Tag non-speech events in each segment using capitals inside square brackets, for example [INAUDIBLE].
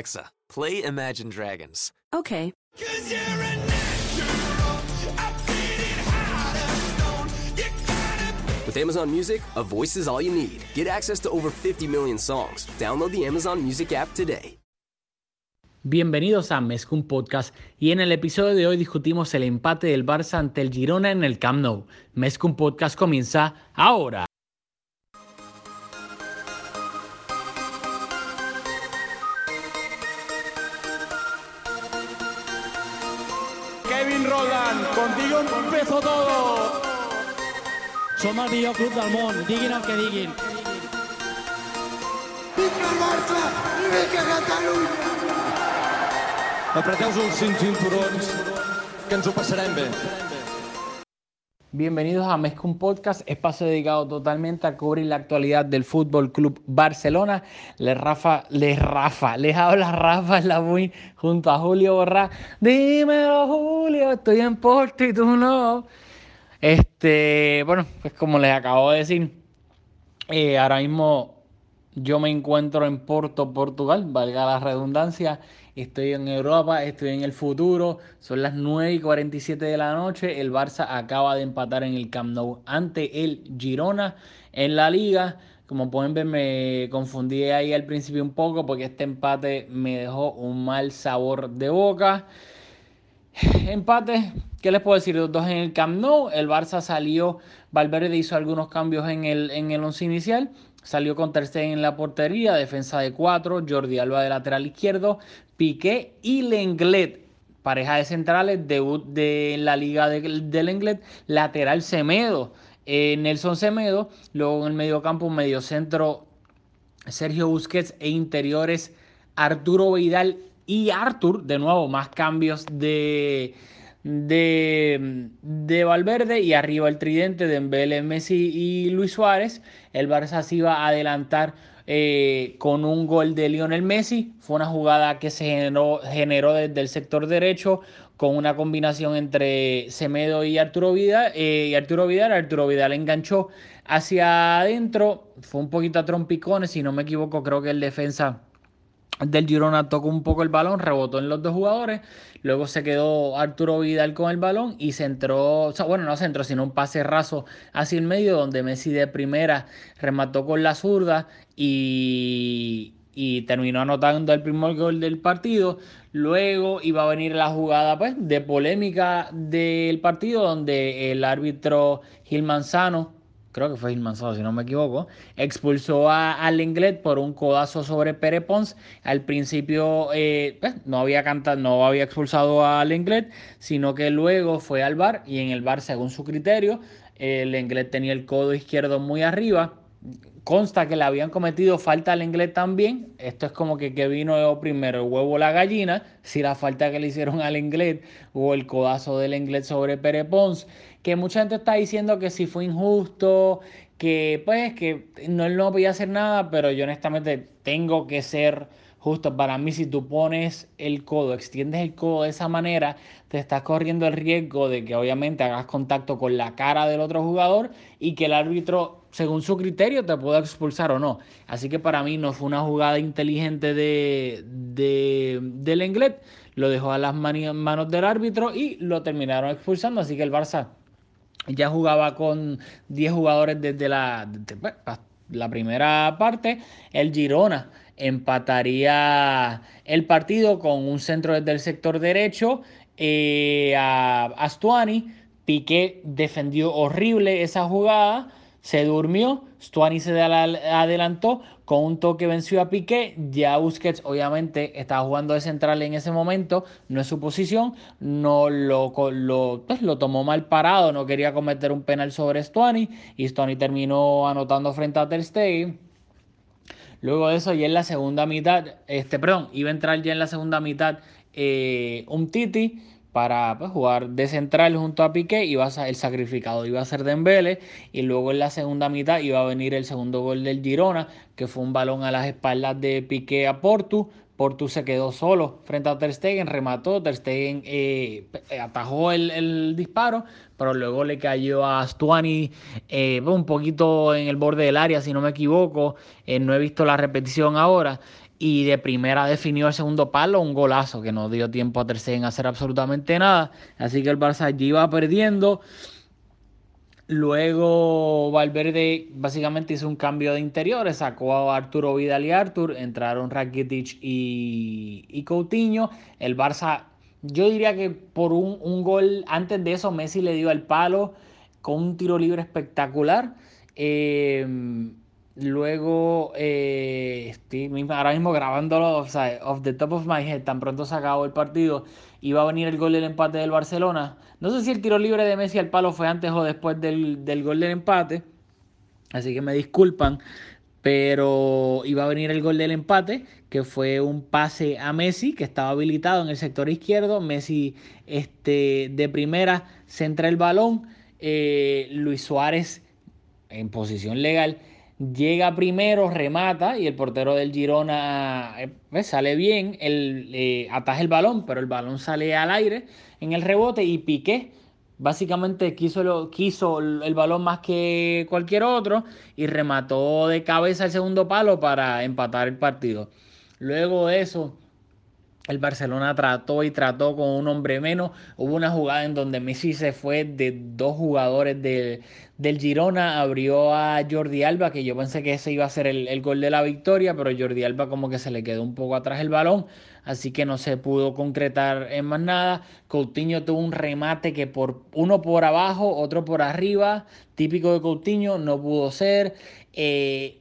Alexa, play Imagine Dragons. Okay. With Amazon Music, a voice is all you need. Get access to over 50 million songs. Download the Amazon Music app today. Bienvenidos a Mezcum Podcast y en el episodio de hoy discutimos el empate del Barça ante el Girona en el Camp Nou. Mezcum Podcast comienza ahora. Som el millor club del món, diguin el que diguin. Vinga Barça i vinga Catalunya! Apreteu-vos els cinc cinturons, que ens ho passarem bé. Bienvenidos a Mezcum Podcast, espacio dedicado totalmente a cubrir la actualidad del Fútbol Club Barcelona. Les Rafa, les Rafa, les habla Rafa Labuin junto a Julio Borrá. Dímelo, Julio, estoy en Porto y tú no. Este, bueno, pues como les acabo de decir, eh, ahora mismo yo me encuentro en Porto, Portugal, valga la redundancia. Estoy en Europa, estoy en el futuro. Son las 9 y 47 de la noche. El Barça acaba de empatar en el Camp Nou ante el Girona en la liga. Como pueden ver, me confundí ahí al principio un poco porque este empate me dejó un mal sabor de boca. Empate, ¿qué les puedo decir? Los dos en el Camp Nou. El Barça salió, Valverde hizo algunos cambios en el, en el once inicial. Salió con Ter Stegen en la portería, defensa de cuatro, Jordi Alba de lateral izquierdo, Piqué y Lenglet, pareja de centrales, debut de la liga de, de Lenglet, lateral Semedo, eh, Nelson Semedo, luego en el medio campo, medio centro, Sergio Busquets e interiores, Arturo Vidal y Artur, de nuevo, más cambios de, de, de Valverde y arriba el tridente de Dembélé, Messi y Luis Suárez. El Barça se iba a adelantar eh, con un gol de Lionel Messi. Fue una jugada que se generó, generó desde el sector derecho con una combinación entre Semedo y Arturo Vidal. Eh, y Arturo Vidal, Arturo Vidal enganchó hacia adentro. Fue un poquito a trompicones, si no me equivoco, creo que el defensa del Girona tocó un poco el balón, rebotó en los dos jugadores, luego se quedó Arturo Vidal con el balón y se entró, o sea, bueno, no se entró, sino un pase raso hacia el medio donde Messi de primera remató con la zurda y, y terminó anotando el primer gol del partido. Luego iba a venir la jugada pues, de polémica del partido donde el árbitro Gil Manzano creo que fue Gilmanzado, si no me equivoco, expulsó a, Lenglet por un codazo sobre Pere Pons. Al principio eh, pues, no había cantado, no había expulsado a Lenglet, sino que luego fue al bar y en el bar, según su criterio, el Lenglet tenía el codo izquierdo muy arriba. Consta que le habían cometido falta al inglés también. Esto es como que, que vino primero el huevo o la gallina. Si la falta que le hicieron al inglés o el codazo del inglés sobre Pere Pons. Que mucha gente está diciendo que si fue injusto, que pues que no, él no podía hacer nada, pero yo honestamente tengo que ser justo para mí si tú pones el codo, extiendes el codo de esa manera, te estás corriendo el riesgo de que obviamente hagas contacto con la cara del otro jugador y que el árbitro, según su criterio, te pueda expulsar o no. Así que para mí no fue una jugada inteligente de, de, del Lenglet, lo dejó a las manos del árbitro y lo terminaron expulsando, así que el Barça ya jugaba con 10 jugadores desde la, desde la primera parte, el Girona empataría el partido con un centro desde el sector derecho eh, a Astuani. Piqué defendió horrible esa jugada, se durmió, Stuani se adelantó, con un toque venció a Piqué, ya Busquets obviamente estaba jugando de central en ese momento, no es su posición, no lo, pues, lo tomó mal parado, no quería cometer un penal sobre Stuani y Stuani terminó anotando frente a Ter Stegen. Luego de eso, ya en la segunda mitad, este, perdón, iba a entrar ya en la segunda mitad eh, un Titi para pues, jugar de central junto a Piqué, iba a, el sacrificado iba a ser Dembélé y luego en la segunda mitad iba a venir el segundo gol del Girona, que fue un balón a las espaldas de Piqué a Portu, Portu se quedó solo frente a Ter Stegen, remató, Ter Stegen eh, atajó el, el, disparo, pero luego le cayó a Stuani eh, un poquito en el borde del área, si no me equivoco, eh, no he visto la repetición ahora, y de primera definió el segundo palo, un golazo que no dio tiempo a Ter Stegen a hacer absolutamente nada. Así que el Barça allí iba perdiendo. Luego Valverde básicamente hizo un cambio de interiores, sacó a Arturo Vidal y Artur, entraron Rakitic y, y Coutinho. El Barça, yo diría que por un, un, gol antes de eso Messi le dio el palo con un tiro libre espectacular. Eh, Luego, eh, estoy ahora mismo grabándolo, o sea, off the top of my head, tan pronto se acabó el partido, iba a venir el gol del empate del Barcelona. No sé si el tiro libre de Messi al palo fue antes o después del, del gol del empate, así que me disculpan, pero iba a venir el gol del empate, que fue un pase a Messi, que estaba habilitado en el sector izquierdo. Messi este, de primera centra el balón, eh, Luis Suárez en posición legal llega primero, remata y el portero del Girona eh, pues, sale bien, él eh, ataja el balón, pero el balón sale al aire en el rebote y Piqué básicamente quiso, quiso el balón más que cualquier otro y remató de cabeza el segundo palo para empatar el partido. Luego de eso, el Barcelona trató y trató con un hombre menos. Hubo una jugada en donde Messi se fue de dos jugadores del Girona, abrió a Jordi Alba, que yo pensé que ese iba a ser el, el, gol de la victoria, pero Jordi Alba como que se le quedó un poco atrás el balón, así que no se pudo concretar en más nada. Coutinho tuvo un remate que por uno por abajo, otro por arriba, típico de Coutinho, no pudo ser. Eh,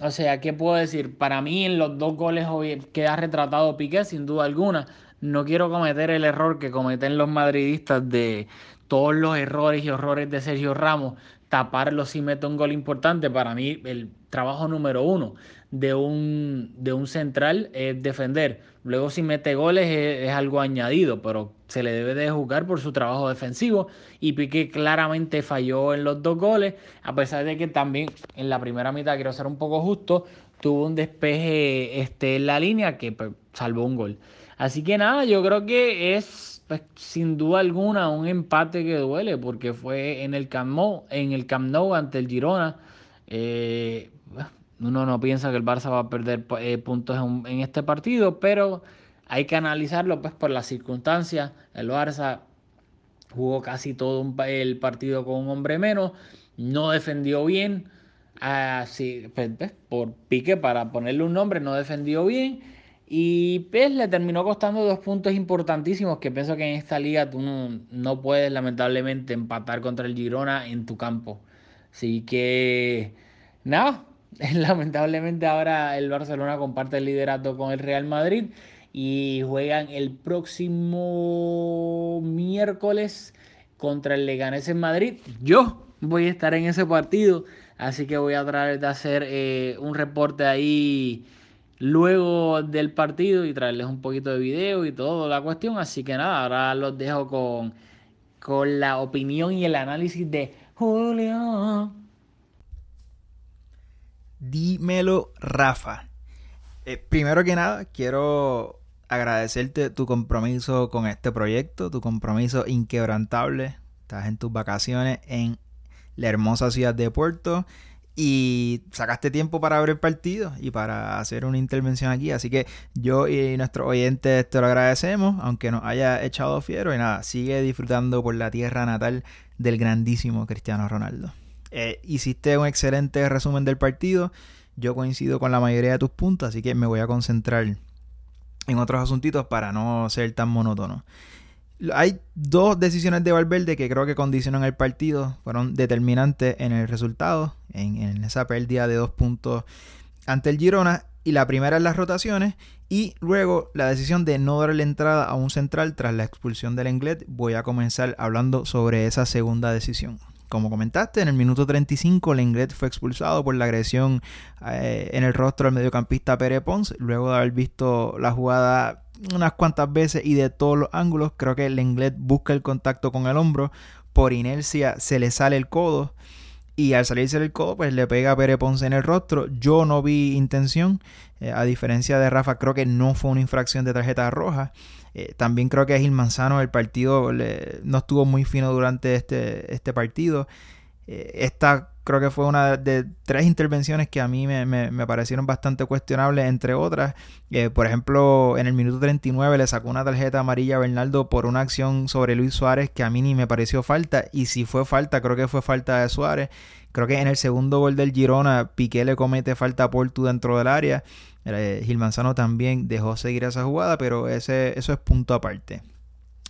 o sea, ¿qué puedo decir? Para mí en los dos goles queda retratado Piqué, sin duda alguna. No quiero cometer el error que cometen los madridistas de todos los errores y horrores de Sergio Ramos, taparlo si mete un gol importante. Para mí el trabajo número uno de un, de un central es defender. Luego si mete goles es, algo añadido, pero se le debe de jugar por su trabajo defensivo. Y Piqué claramente falló en los dos goles, a pesar de que también en la primera mitad, quiero ser un poco justo, tuvo un despeje este, en la línea que pues, salvó un gol. Así que nada, yo creo que es pues, sin duda alguna un empate que duele, porque fue en el Camp Nou, en el Camp Nou ante el Girona. Eh, uno no piensa que el Barça va a perder eh, puntos en, este partido, pero hay que analizarlo pues por las circunstancias. El Barça jugó casi todo el partido con un hombre menos, no defendió bien, así, pues, pues, por pique para ponerle un nombre, no defendió bien. Y pues le terminó costando dos puntos importantísimos que pienso que en esta liga tú no, no puedes lamentablemente empatar contra el Girona en tu campo. Así que nada, [LAUGHS] Lamentablemente ahora el Barcelona comparte el liderato con el Real Madrid y juegan el próximo miércoles contra el Leganés en Madrid. Yo voy a estar en ese partido, así que voy a tratar de hacer eh, un reporte ahí luego del partido y traerles un poquito de video y toda la cuestión. Así que nada, ahora los dejo con, con la opinión y el análisis de Julio. Dímelo, Rafa. Eh, primero que nada, quiero agradecerte tu compromiso con este proyecto, tu compromiso inquebrantable. Estás en tus vacaciones en la hermosa ciudad de Puerto y sacaste tiempo para abrir partido y para hacer una intervención aquí. Así que yo y nuestros oyentes te lo agradecemos, aunque nos haya echado fiero. Y nada, sigue disfrutando por la tierra natal del grandísimo Cristiano Ronaldo. Eh, hiciste un excelente resumen del partido. Yo coincido con la mayoría de tus puntos, así que me voy a concentrar en otros asuntitos para no ser tan monótono. Hay dos decisiones de Valverde que creo que condicionan el partido, fueron determinantes en el resultado, en, esa pérdida de dos puntos ante el Girona. Y la primera es las rotaciones y luego la decisión de no darle entrada a un central tras la expulsión del Englet. Voy a comenzar hablando sobre esa segunda decisión. Como comentaste, en el minuto 35 Lenglet fue expulsado por la agresión eh, en el rostro del mediocampista Pere Pons. Luego de haber visto la jugada unas cuantas veces y de todos los ángulos, creo que Lenglet busca el contacto con el hombro. Por inercia se le sale el codo. Y al salirse el codo, pues le pega a Pere Ponce en el rostro. Yo no vi intención. Eh, a diferencia de Rafa, creo que no fue una infracción de tarjeta roja. Eh, también creo que Gil Manzano, el partido no estuvo muy fino durante este, este partido. Eh, esta creo que fue una de tres intervenciones que a mí me, me, parecieron bastante cuestionables, entre otras. Eh, por ejemplo, en el minuto 39 le sacó una tarjeta amarilla a Bernardo por una acción sobre Luis Suárez que a mí ni me pareció falta. Y si fue falta, creo que fue falta de Suárez. Creo que en el segundo gol del Girona, Piqué le comete falta a Portu dentro del área. Eh, Gil Manzano también dejó seguir esa jugada, pero ese, eso es punto aparte.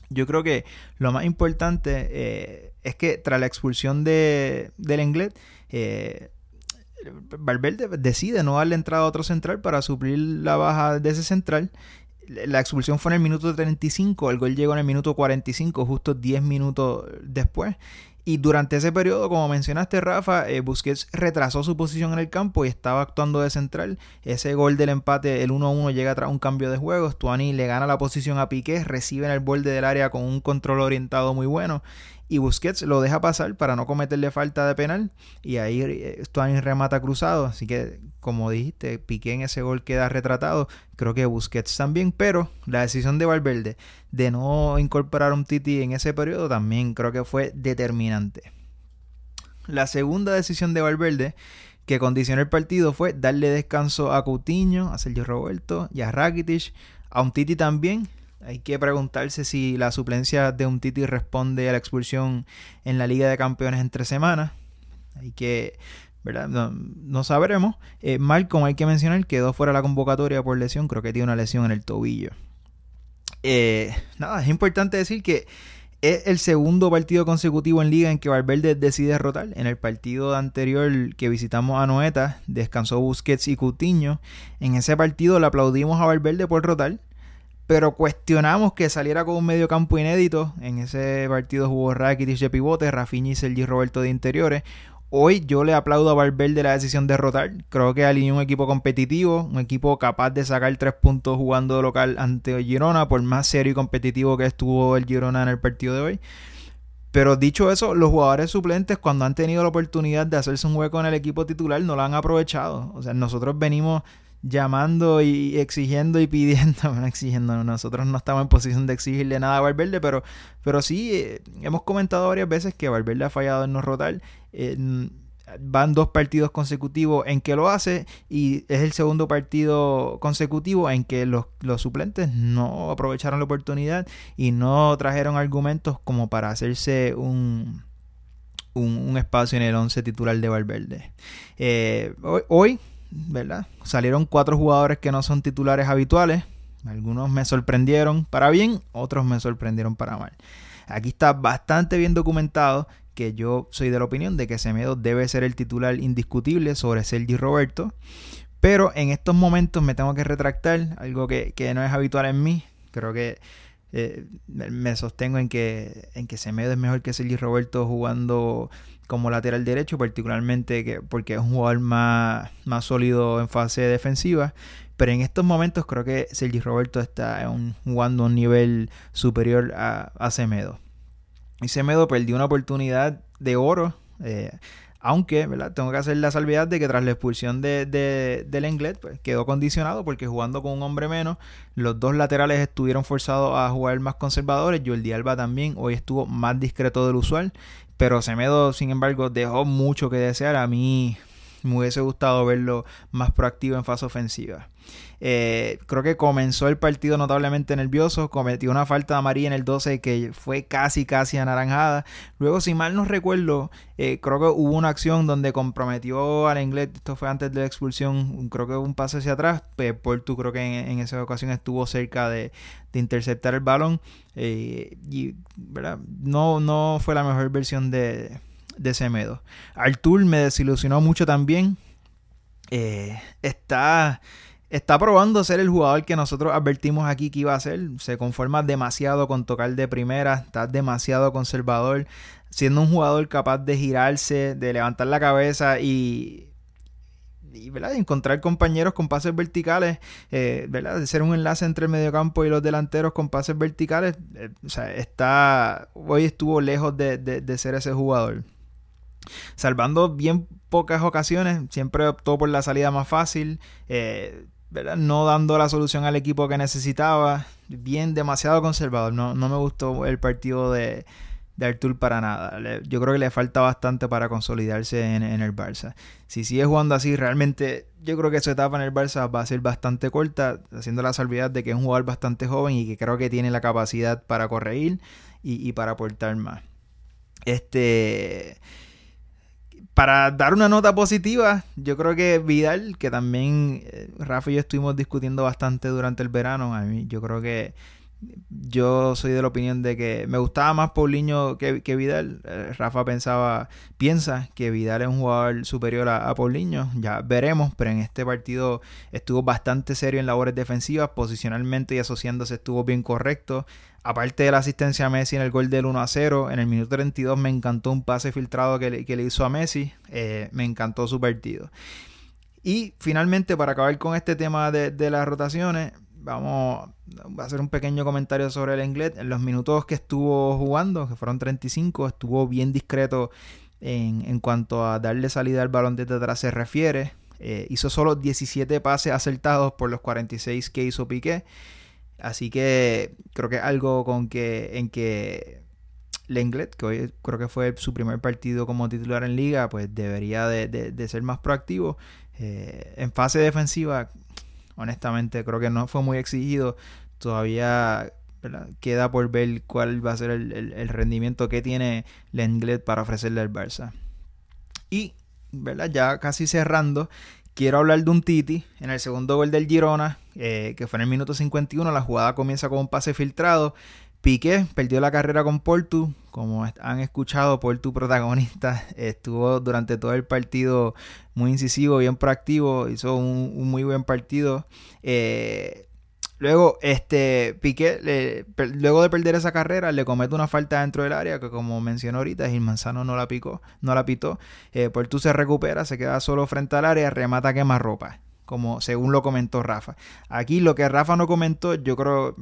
Yo creo que lo más importante eh, es que tras la expulsión de, del Englet, eh, Valverde decide no darle entrada a otro central para suplir la baja de ese central. La expulsión fue en el minuto 35, el gol llegó en el minuto 45, justo 10 minutos después. Y durante ese periodo, como mencionaste, Rafa, eh, Busquets retrasó su posición en el campo y estaba actuando de central. Ese gol del empate, el 1-1, llega tras un cambio de juego. Stuani le gana la posición a Piqué, recibe en el borde del área con un control orientado muy bueno y Busquets lo deja pasar para no cometerle falta de penal y ahí eh, Stuani remata cruzado, así que como dijiste, Piqué en ese gol queda retratado, creo que Busquets también, pero la decisión de Valverde de no incorporar a un Titi en ese periodo también creo que fue determinante. La segunda decisión de Valverde que condicionó el partido fue darle descanso a Coutinho, a Sergio Roberto y a Rakitic, a un Titi también hay que preguntarse si la suplencia de un Titi responde a la expulsión en la Liga de Campeones entre semanas. Hay que, ¿verdad? No, sabremos. Eh, hay que mencionar, quedó fuera de la convocatoria por lesión. Creo que tiene una lesión en el tobillo. Eh, nada, es importante decir que es el segundo partido consecutivo en liga en que Valverde decide derrotar. En el partido anterior que visitamos a Noeta, descansó Busquets y Coutinho. En ese partido le aplaudimos a Valverde por rotar pero cuestionamos que saliera con un medio campo inédito. En ese partido jugó Rakitic de pivote, Rafinha y Sergi Roberto de interiores. Hoy yo le aplaudo a Valverde la decisión de rotar. Creo que alineó un equipo competitivo, un equipo capaz de sacar tres puntos jugando local ante Girona, por más serio y competitivo que estuvo el Girona en el partido de hoy. Pero dicho eso, los jugadores suplentes cuando han tenido la oportunidad de hacerse un hueco en el equipo titular no lo han aprovechado. O sea, nosotros venimos llamando y exigiendo y pidiendo, [LAUGHS] bueno, exigiendo, nosotros no estamos en posición de exigirle nada a Valverde, pero, pero sí, eh, hemos comentado varias veces que Valverde ha fallado en no rotar. van dos partidos consecutivos en que lo hace y es el segundo partido consecutivo en que los, los suplentes no aprovecharon la oportunidad y no trajeron argumentos como para hacerse un, un, espacio en el 11 titular de Valverde. Eh, hoy ¿verdad? Salieron cuatro jugadores que no son titulares habituales. Algunos me sorprendieron para bien, otros me sorprendieron para mal. Aquí está bastante bien documentado que yo soy de la opinión de que Semedo debe ser el titular indiscutible sobre Sergi Roberto. Pero en estos momentos me tengo que retractar, algo que, no es habitual en mí. Creo que eh, me sostengo en que, en que Semedo es mejor que Sergi Roberto jugando como lateral derecho, particularmente que, porque es un jugador más, más sólido en fase defensiva. Pero en estos momentos creo que Sergi Roberto está jugando un nivel superior a, a Semedo. Y Semedo perdió una oportunidad de oro. Eh, aunque, ¿verdad? Tengo que hacer la salvedad de que tras la expulsión de, del Englet, pues, quedó condicionado porque jugando con un hombre menos, los dos laterales estuvieron forzados a jugar más conservadores. Jordi Alba también hoy estuvo más discreto del usual. Pero Semedo, sin embargo, dejó mucho que desear. A mí me hubiese gustado verlo más proactivo en fase ofensiva. Eh, creo que comenzó el partido notablemente nervioso, cometió una falta de amarilla en el 12 que fue casi casi anaranjada. Luego, si mal no recuerdo, eh, creo que hubo una acción donde comprometió al inglés, esto fue antes de la expulsión, creo que un pase hacia atrás, Portu creo que en, esa ocasión estuvo cerca de, interceptar el balón eh, y. No, no fue la mejor versión de, de Semedo. Artur me desilusionó mucho también. está está probando ser el jugador que nosotros advertimos aquí que iba a ser. Se conforma demasiado con tocar de primera, está demasiado conservador, siendo un jugador capaz de girarse, de levantar la cabeza y, y ¿verdad? encontrar compañeros con pases verticales, eh, ¿verdad? de ser un enlace entre el mediocampo y los delanteros con pases verticales. Eh, o sea, está, hoy estuvo lejos de, de ser ese jugador. Salvando bien pocas ocasiones, siempre optó por la salida más fácil. Eh, no dando la solución al equipo que necesitaba. Bien, demasiado conservador. No, no me gustó el partido de, Artur para nada. yo creo que le falta bastante para consolidarse en, el Barça. Si sigue jugando así, realmente yo creo que su etapa en el Barça va a ser bastante corta, haciendo la salvedad de que es un jugador bastante joven y que creo que tiene la capacidad para corregir y, y para aportar más. Este para dar una nota positiva, yo creo que Vidal, que también eh, Rafa y yo estuvimos discutiendo bastante durante el verano, a mí yo creo que yo soy de la opinión de que me gustaba más Paulinho que, que Vidal. Eh, Rafa pensaba, piensa que Vidal es un jugador superior a, a, Paulinho. Ya veremos, pero en este partido estuvo bastante serio en labores defensivas, posicionalmente y asociándose estuvo bien correcto. Aparte de la asistencia a Messi en el gol del 1 a 0, en el minuto 32 me encantó un pase filtrado que le, hizo a Messi. Eh, me encantó su partido. Y finalmente, para acabar con este tema de, de las rotaciones, vamos a hacer un pequeño comentario sobre el inglés. En los minutos que estuvo jugando, que fueron 35, estuvo bien discreto en, cuanto a darle salida al balón desde atrás se refiere. Eh, hizo solo 17 pases acertados por los 46 que hizo Piqué. Así que creo que algo con que en que Lenglet, que hoy creo que fue su primer partido como titular en liga, pues debería de, ser más proactivo. Eh, en fase defensiva, honestamente creo que no fue muy exigido. Todavía queda por ver cuál va a ser el, rendimiento que tiene Lenglet para ofrecerle al Barça. Y ¿verdad? ya casi cerrando, quiero hablar de un Titi en el segundo gol del Girona, eh, que fue en el minuto 51. La jugada comienza con un pase filtrado. Piqué perdió la carrera con Portu. Como han escuchado, Portu protagonista [LAUGHS] estuvo durante todo el partido muy incisivo, bien proactivo, hizo un, muy buen partido. Eh, luego, este Piqué, luego de perder esa carrera, le comete una falta dentro del área que, como mencionó ahorita, Gil Manzano no la picó, no la pitó. Eh, se recupera, se queda solo frente al área, remata quema ropa como según lo comentó Rafa. Aquí lo que Rafa no comentó, yo creo,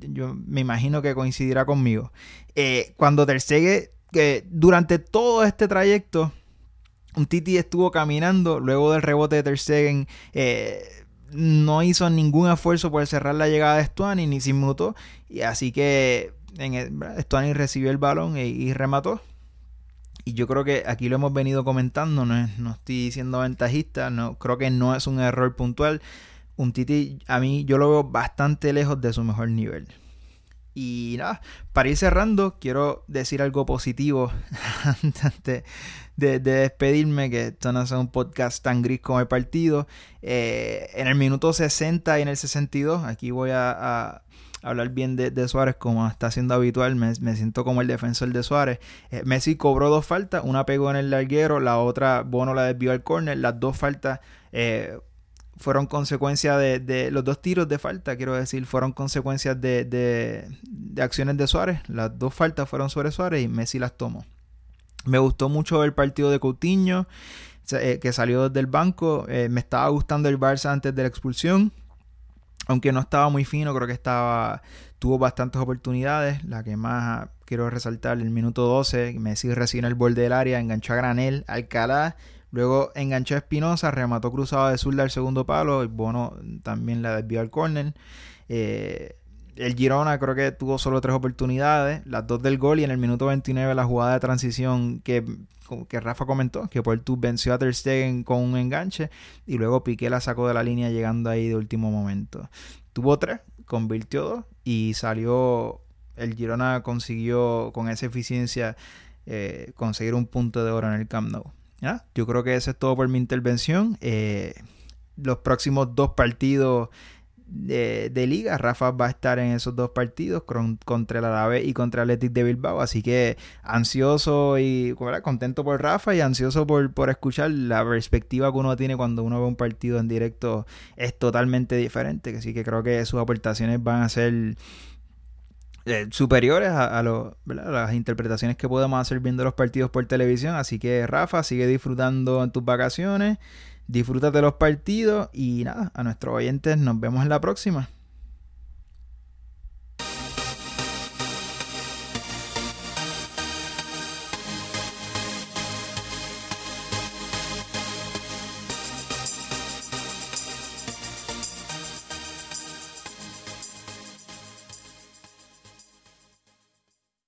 yo me imagino que coincidirá conmigo. Eh, cuando Tercegue, que durante todo este trayecto, un Titi estuvo caminando luego del rebote de Terceguen. Eh, no hizo ningún esfuerzo por cerrar la llegada de Stuani ni se inmutó. Y así que en Stuani recibió el balón y remató y yo creo que aquí lo hemos venido comentando, no, no estoy siendo ventajista, no, creo que no es un error puntual. Un Titi, a mí yo lo veo bastante lejos de su mejor nivel. Y nada, para ir cerrando, quiero decir algo positivo [LAUGHS] antes de, despedirme, que esto no es un podcast tan gris como el partido. Eh, en el minuto 60 y en el 62, aquí voy a hablar bien de, Suárez como está siendo habitual, me, siento como el defensor de Suárez. Eh, Messi cobró dos faltas, una pegó en el larguero, la otra Bono la desvió al córner, las dos faltas eh, fueron consecuencia de, los dos tiros de falta, quiero decir, fueron consecuencias de, de, acciones de Suárez, las dos faltas fueron sobre Suárez y Messi las tomó. Me gustó mucho el partido de Coutinho, eh, que salió del banco, me estaba gustando el Barça antes de la expulsión aunque no estaba muy fino, creo que estaba tuvo bastantes oportunidades. La que más quiero resaltar, el minuto 12, Messi recibe el borde del área, enganchó a Granel, Alcalá, luego enganchó a Espinosa, remató cruzado de zurda al segundo palo, y Bono también la desvió al córner. Eh, el Girona creo que tuvo solo tres oportunidades, las dos del gol y en el minuto 29 la jugada de transición que, que Rafa comentó, que Portu venció a Ter Stegen con un enganche y luego Piqué la sacó de la línea llegando ahí de último momento. Tuvo tres, convirtió dos y salió, el Girona consiguió con esa eficiencia eh, conseguir un punto de oro en el Camp Nou. Yo creo que eso es todo por mi intervención. Eh, los próximos dos partidos de, liga. Rafa va a estar en esos dos partidos contra el Árabe y contra el Athletic de Bilbao. Así que ansioso y contento por Rafa y ansioso por, por escuchar la perspectiva que uno tiene cuando uno ve un partido en directo es totalmente diferente. Así que creo que sus aportaciones van a ser eh, superiores a, las interpretaciones que podemos hacer viendo los partidos por televisión. Así que Rafa, sigue disfrutando en tus vacaciones. Disfrútate los partidos y nada, a nuestros oyentes nos vemos en la próxima.